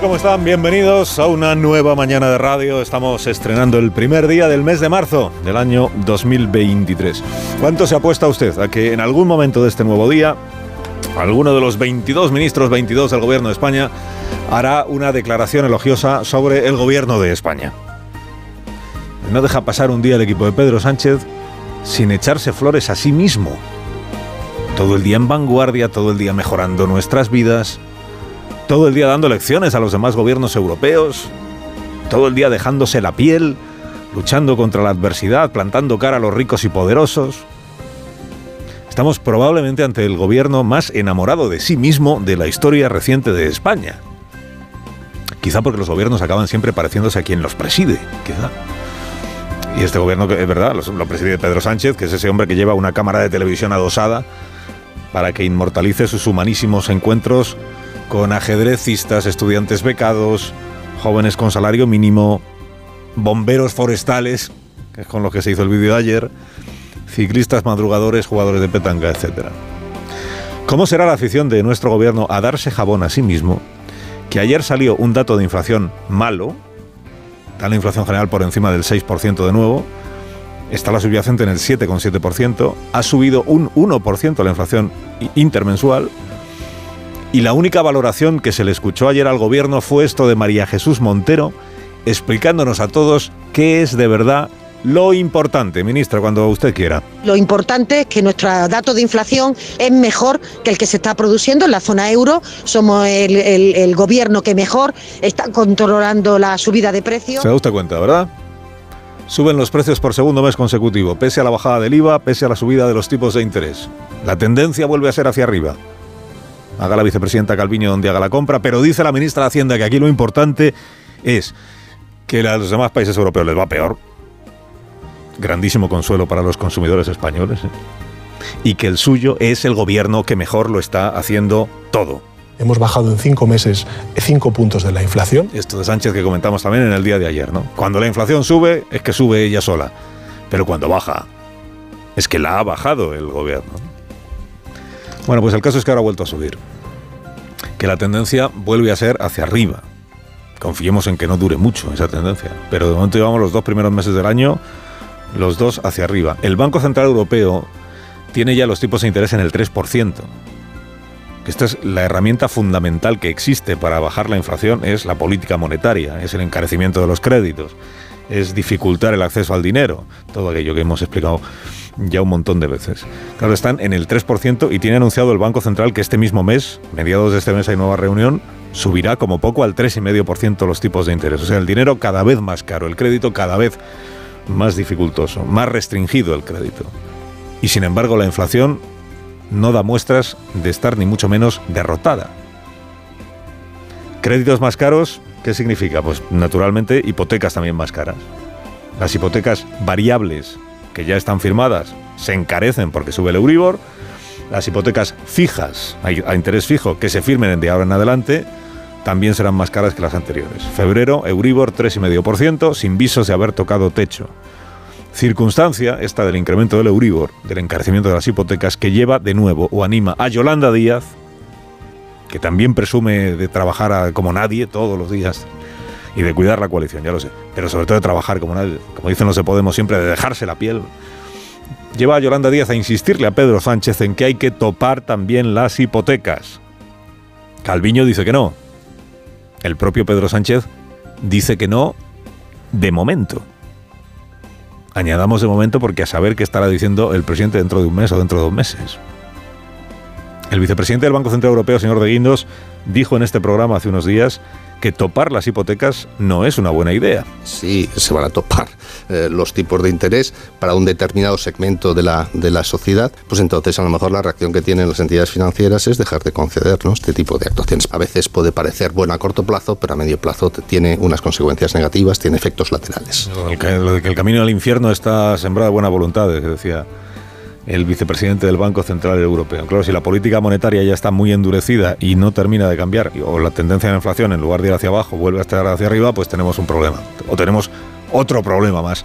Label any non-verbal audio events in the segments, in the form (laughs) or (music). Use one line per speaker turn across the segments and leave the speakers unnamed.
Tal? ¿Cómo están? Bienvenidos a una nueva mañana de radio. Estamos estrenando el primer día del mes de marzo del año 2023. ¿Cuánto se apuesta usted a que en algún momento de este nuevo día alguno de los 22 ministros 22 del gobierno de España hará una declaración elogiosa sobre el gobierno de España? No deja pasar un día el equipo de Pedro Sánchez sin echarse flores a sí mismo. Todo el día en vanguardia, todo el día mejorando nuestras vidas, todo el día dando lecciones a los demás gobiernos europeos, todo el día dejándose la piel, luchando contra la adversidad, plantando cara a los ricos y poderosos. Estamos probablemente ante el gobierno más enamorado de sí mismo de la historia reciente de España. Quizá porque los gobiernos acaban siempre pareciéndose a quien los preside, quizá. Y este gobierno, que es verdad, lo, lo preside Pedro Sánchez, que es ese hombre que lleva una cámara de televisión adosada para que inmortalice sus humanísimos encuentros con ajedrecistas, estudiantes becados, jóvenes con salario mínimo, bomberos forestales, que es con los que se hizo el vídeo de ayer, ciclistas madrugadores, jugadores de petanca, etc. ¿Cómo será la afición de nuestro gobierno a darse jabón a sí mismo? Que ayer salió un dato de inflación malo, está la inflación general por encima del 6% de nuevo, está la subyacente en el 7,7%, ha subido un 1% la inflación intermensual, y la única valoración que se le escuchó ayer al gobierno fue esto de María Jesús Montero, explicándonos a todos qué es de verdad lo importante, ministra, cuando usted quiera.
Lo importante es que nuestro dato de inflación es mejor que el que se está produciendo en la zona euro. Somos el, el- el gobierno que mejor está controlando la subida de precios.
Se da usted cuenta, ¿verdad? Suben los precios por segundo mes consecutivo, pese a la bajada del IVA, pese a la subida de los tipos de interés. La tendencia vuelve a ser hacia arriba. Haga la vicepresidenta Calviño donde haga la compra, pero dice la ministra de Hacienda que aquí lo importante es que a los demás países europeos les va peor. Grandísimo consuelo para los consumidores españoles. ¿eh? Y que el suyo es el gobierno que mejor lo está haciendo todo.
Hemos bajado en cinco meses cinco puntos de la inflación.
Esto de Sánchez que comentamos también en el día de ayer, ¿no? Cuando la inflación sube, es que sube ella sola. Pero cuando baja, es que la ha bajado el gobierno. Bueno, pues el caso es que ahora ha vuelto a subir. Que la tendencia vuelve a ser hacia arriba. Confiemos en que no dure mucho esa tendencia. Pero de momento llevamos los dos primeros meses del año, los dos hacia arriba. El Banco Central Europeo tiene ya los tipos de interés en el 3%. Que esta es la herramienta fundamental que existe para bajar la inflación, es la política monetaria, es el encarecimiento de los créditos, es dificultar el acceso al dinero, todo aquello que hemos explicado ya un montón de veces. Claro, están en el 3% y tiene anunciado el Banco Central que este mismo mes, mediados de este mes hay nueva reunión, subirá como poco al 3,5% los tipos de interés. O sea, el dinero cada vez más caro, el crédito cada vez más dificultoso, más restringido el crédito. Y sin embargo la inflación no da muestras de estar ni mucho menos derrotada. Créditos más caros, ¿qué significa? Pues naturalmente hipotecas también más caras. Las hipotecas variables que ya están firmadas se encarecen porque sube el Euribor. Las hipotecas fijas, a interés fijo, que se firmen de ahora en adelante, también serán más caras que las anteriores. Febrero, Euribor 3,5%, sin visos de haber tocado techo. Circunstancia, esta del incremento del Euribor, del encarecimiento de las hipotecas, que lleva de nuevo o anima a Yolanda Díaz, que también presume de trabajar como nadie todos los días y de cuidar la coalición, ya lo sé, pero sobre todo de trabajar como nadie, como dicen los de Podemos siempre, de dejarse la piel. Lleva a Yolanda Díaz a insistirle a Pedro Sánchez en que hay que topar también las hipotecas. Calviño dice que no. El propio Pedro Sánchez dice que no de momento. Añadamos de momento porque a saber qué estará diciendo el presidente dentro de un mes o dentro de dos meses. El vicepresidente del Banco Central Europeo, señor De Guindos, dijo en este programa hace unos días que topar las hipotecas no es una buena idea.
Sí, se van a topar eh, los tipos de interés para un determinado segmento de la, de la sociedad, pues entonces a lo mejor la reacción que tienen las entidades financieras es dejar de concedernos este tipo de actuaciones. A veces puede parecer bueno a corto plazo, pero a medio plazo tiene unas consecuencias negativas, tiene efectos laterales.
Lo de que el camino al infierno está sembrado de buena voluntad, decía el vicepresidente del Banco Central Europeo. Claro, si la política monetaria ya está muy endurecida y no termina de cambiar, o la tendencia de la inflación en lugar de ir hacia abajo vuelve a estar hacia arriba, pues tenemos un problema. O tenemos otro problema más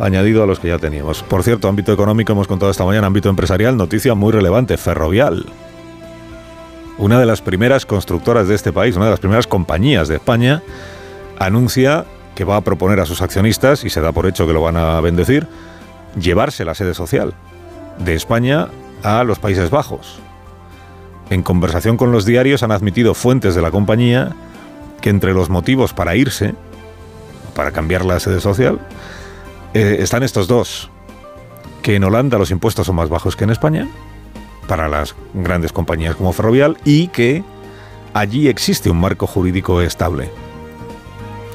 añadido a los que ya teníamos. Por cierto, ámbito económico hemos contado esta mañana, ámbito empresarial, noticia muy relevante, Ferrovial. Una de las primeras constructoras de este país, una de las primeras compañías de España, anuncia que va a proponer a sus accionistas, y se da por hecho que lo van a bendecir, llevarse la sede social de España a los Países Bajos. En conversación con los diarios han admitido fuentes de la compañía que entre los motivos para irse, para cambiar la sede social, eh, están estos dos. Que en Holanda los impuestos son más bajos que en España, para las grandes compañías como Ferrovial, y que allí existe un marco jurídico estable.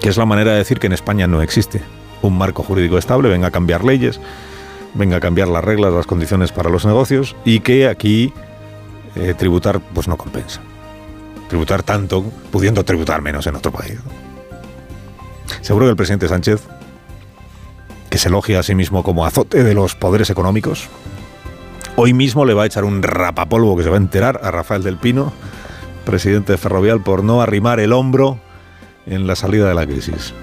Que es la manera de decir que en España no existe un marco jurídico estable, venga a cambiar leyes, venga a cambiar las reglas, las condiciones para los negocios y que aquí eh, tributar pues no compensa. Tributar tanto, pudiendo tributar menos en otro país. Seguro que el presidente Sánchez, que se elogia a sí mismo como azote de los poderes económicos, hoy mismo le va a echar un rapapolvo que se va a enterar a Rafael del Pino, presidente de Ferrovial, por no arrimar el hombro en la salida de la crisis.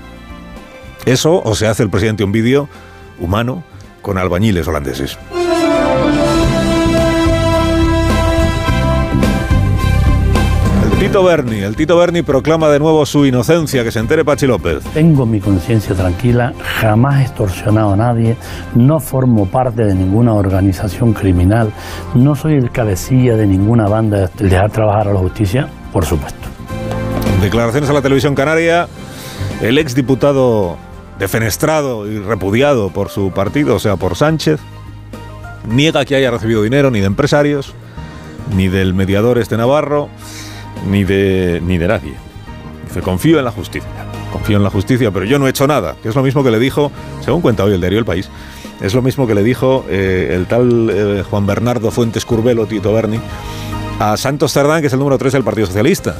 Eso, o se hace el presidente un vídeo humano, con albañiles holandeses. El Tito Berni, el Tito Berni proclama de nuevo su inocencia, que se entere Pachi López.
Tengo mi conciencia tranquila, jamás he extorsionado a nadie, no formo parte de ninguna organización criminal, no soy el cabecilla de ninguna banda de dejar trabajar a la justicia, por supuesto.
Declaraciones a la televisión canaria, el exdiputado defenestrado y repudiado por su partido, o sea, por Sánchez, niega que haya recibido dinero ni de empresarios, ni del mediador este Navarro, ni de, ni de nadie. Dice, confío en la justicia, confío en la justicia, pero yo no he hecho nada, que es lo mismo que le dijo, según cuenta hoy el diario El País, es lo mismo que le dijo eh, el tal eh, Juan Bernardo Fuentes Curbelo, Tito Berni, a Santos Cerdán, que es el número 3 del Partido Socialista,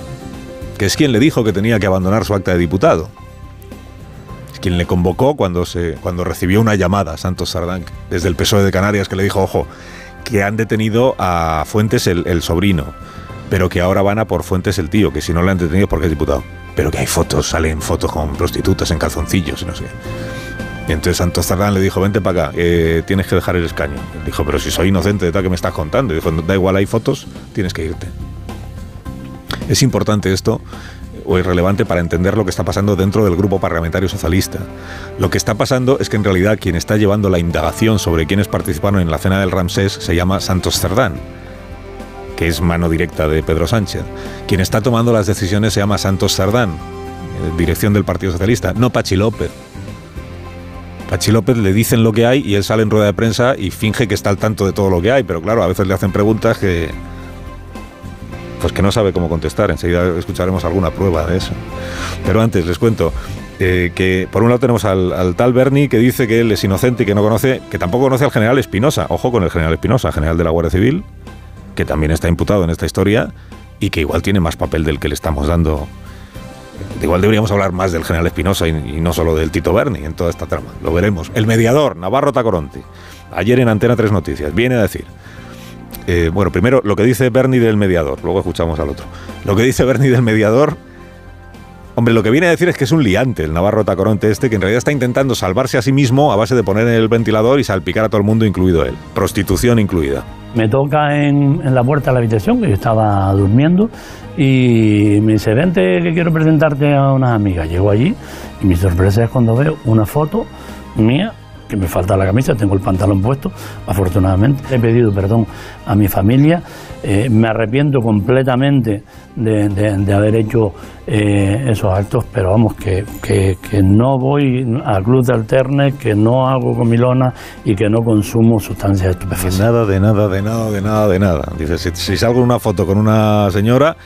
que es quien le dijo que tenía que abandonar su acta de diputado quien le convocó cuando, se, cuando recibió una llamada, Santos Sardán, desde el PSOE de Canarias, que le dijo, ojo, que han detenido a Fuentes el, sobrino, pero que ahora van a por Fuentes el tío, que si no le han detenido porque es diputado. Pero que hay fotos, salen fotos con prostitutas en calzoncillos y no sé. Y entonces Santos Sardán le dijo, vente para acá, eh, tienes que dejar el escaño. dijo, pero si soy inocente de tal que me estás contando. Y dijo, da igual, hay fotos, tienes que irte. Es importante esto o irrelevante para entender lo que está pasando dentro del grupo parlamentario socialista. Lo que está pasando es que en realidad quien está llevando la indagación sobre quienes participaron en la cena del Ramsés se llama Santos Cerdán, que es mano directa de Pedro Sánchez. Quien está tomando las decisiones se llama Santos Cerdán, eh, dirección del Partido Socialista, no Pachi López. Pachi López le dicen lo que hay y él sale en rueda de prensa y finge que está al tanto de todo lo que hay, pero claro, a veces le hacen preguntas que, pues que no sabe cómo contestar. Enseguida escucharemos alguna prueba de eso. Pero antes les cuento eh, que por un lado tenemos al, tal Bernie que dice que él es inocente y que no conoce, que tampoco conoce al general Espinosa. Ojo con el general Espinosa, general de la Guardia Civil, que también está imputado en esta historia y que igual tiene más papel del que le estamos dando. Igual deberíamos hablar más del general Espinosa y, no solo del Tito Berni en toda esta trama. Lo veremos. El mediador, Navarro Tacoronti. Ayer en Antena Tres Noticias viene a decir eh, bueno, primero lo que dice Bernie del mediador, luego escuchamos al otro. Lo que dice Bernie del mediador, hombre, lo que viene a decir es que es un liante, el Navarro Tacoronte este, que en realidad está intentando salvarse a sí mismo a base de poner el ventilador y salpicar a todo el mundo, incluido él. Prostitución incluida.
Me toca en, en la puerta de la habitación, que yo estaba durmiendo, y me dice, vente que quiero presentarte a unas amigas. Llego allí y mi sorpresa es cuando veo una foto mía que me falta la camisa, tengo el pantalón puesto, afortunadamente. He pedido perdón a mi familia, eh, me arrepiento completamente de, haber hecho eh, esos actos, pero vamos, que, que, no voy al club de alterne, que no hago comilona y que no consumo sustancias estupefacientes.
Nada, de nada, de nada, de nada, de nada. Dice, si, si salgo en una foto con una señora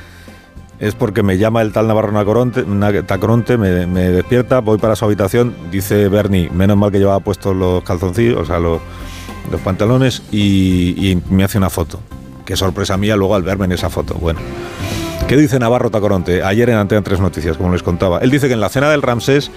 es porque me llama el tal Navarro Tacoronte, me, despierta, voy para su habitación, dice Bernie, menos mal que llevaba puestos los calzoncillos, o sea, los, pantalones, y, me hace una foto. Qué sorpresa mía luego al verme en esa foto. Bueno. ¿Qué dice Navarro Tacoronte? Ayer en Antena Tres Noticias, como les contaba. Él dice que en la cena del Ramsés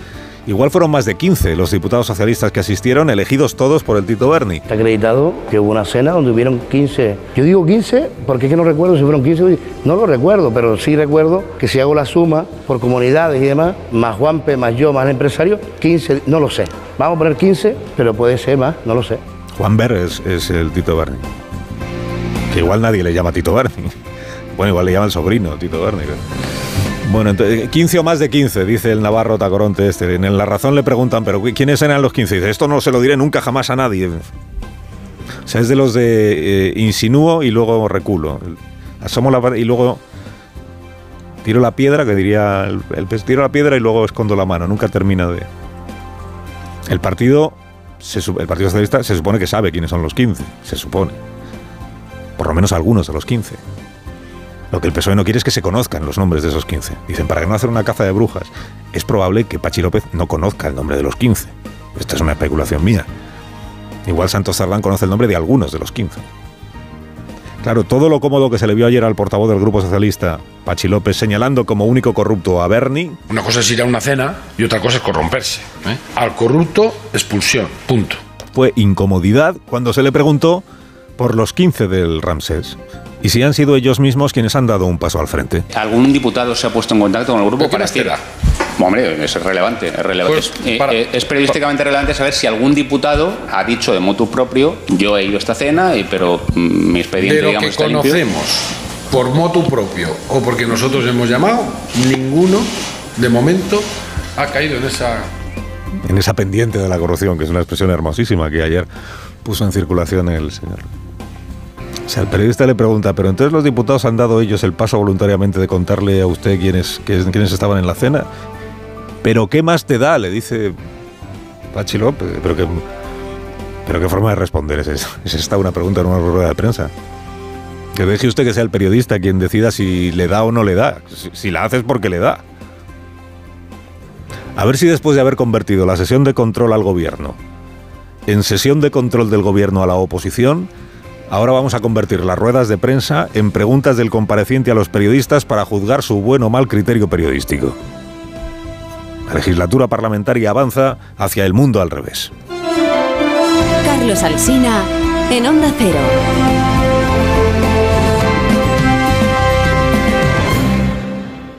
Igual fueron más de 15 los diputados socialistas que asistieron, elegidos todos por el Tito Berni.
Está acreditado que hubo una cena donde hubieron 15. Yo digo 15 porque es que no recuerdo si fueron 15. No lo recuerdo, pero sí recuerdo que si hago la suma por comunidades y demás, más Juanpe, más yo, más el empresario, 15, no lo sé. Vamos a poner 15, pero puede ser más, no lo sé.
Juan Ver es, el Tito Berni. Que igual nadie le llama Tito Berni. (laughs) Bueno, igual le llama el sobrino Tito Berni. Bueno, entonces, 15 o más de 15, dice el Navarro Tacoronte este. En La Razón le preguntan, ¿pero quiénes eran los 15? Dice, esto no se lo diré nunca jamás a nadie. O sea, es de los de eh, insinúo y luego reculo. Asomo la y luego tiro la piedra, que diría el, pez, tiro la piedra y luego escondo la mano. Nunca termina de... El partido, el Partido Socialista se supone que sabe quiénes son los 15, se supone. Por lo menos algunos de los 15. Lo que el PSOE no quiere es que se conozcan los nombres de esos 15. Dicen, para que no hacer una caza de brujas, es probable que Pachi López no conozca el nombre de los 15. Esta es una especulación mía. Igual Santos Zardán conoce el nombre de algunos de los 15. Claro, todo lo cómodo que se le vio ayer al portavoz del Grupo Socialista, Pachi López, señalando como único corrupto a Bernie.
Una cosa es ir a una cena y otra cosa es corromperse. ¿eh? Al corrupto, expulsión. Punto.
Fue incomodidad cuando se le preguntó por los 15 del Ramsés y si han sido ellos mismos quienes han dado un paso al frente.
¿Algún diputado se ha puesto en contacto con el grupo para decir? Hombre, es relevante, es, relevante. Pues, eh, eh, es, periodísticamente relevante saber si algún diputado ha dicho de motu propio, yo he ido a esta cena, y, pero mm, mi expediente,
de lo que conocemos por motu propio o porque nosotros hemos llamado, ninguno de momento ha caído en esa
en esa pendiente de la corrupción, que es una expresión hermosísima que ayer puso en circulación el señor sea, el periodista le pregunta, pero entonces los diputados han dado ellos el paso voluntariamente de contarle a usted quiénes, quiénes estaban en la cena. Pero ¿qué más te da? Le dice Pachi López. Pero qué, pero qué forma de responder es esa. Es esta una pregunta en una rueda de prensa. Que deje usted que sea el periodista quien decida si le da o no le da. Si, si la hace es porque le da. A ver si después de haber convertido la sesión de control al gobierno en sesión de control del gobierno a la oposición, Ahora vamos a convertir las ruedas de prensa en preguntas del compareciente a los periodistas para juzgar su buen o mal criterio periodístico. La legislatura parlamentaria avanza hacia el mundo al revés.
Carlos Alsina en Onda Cero.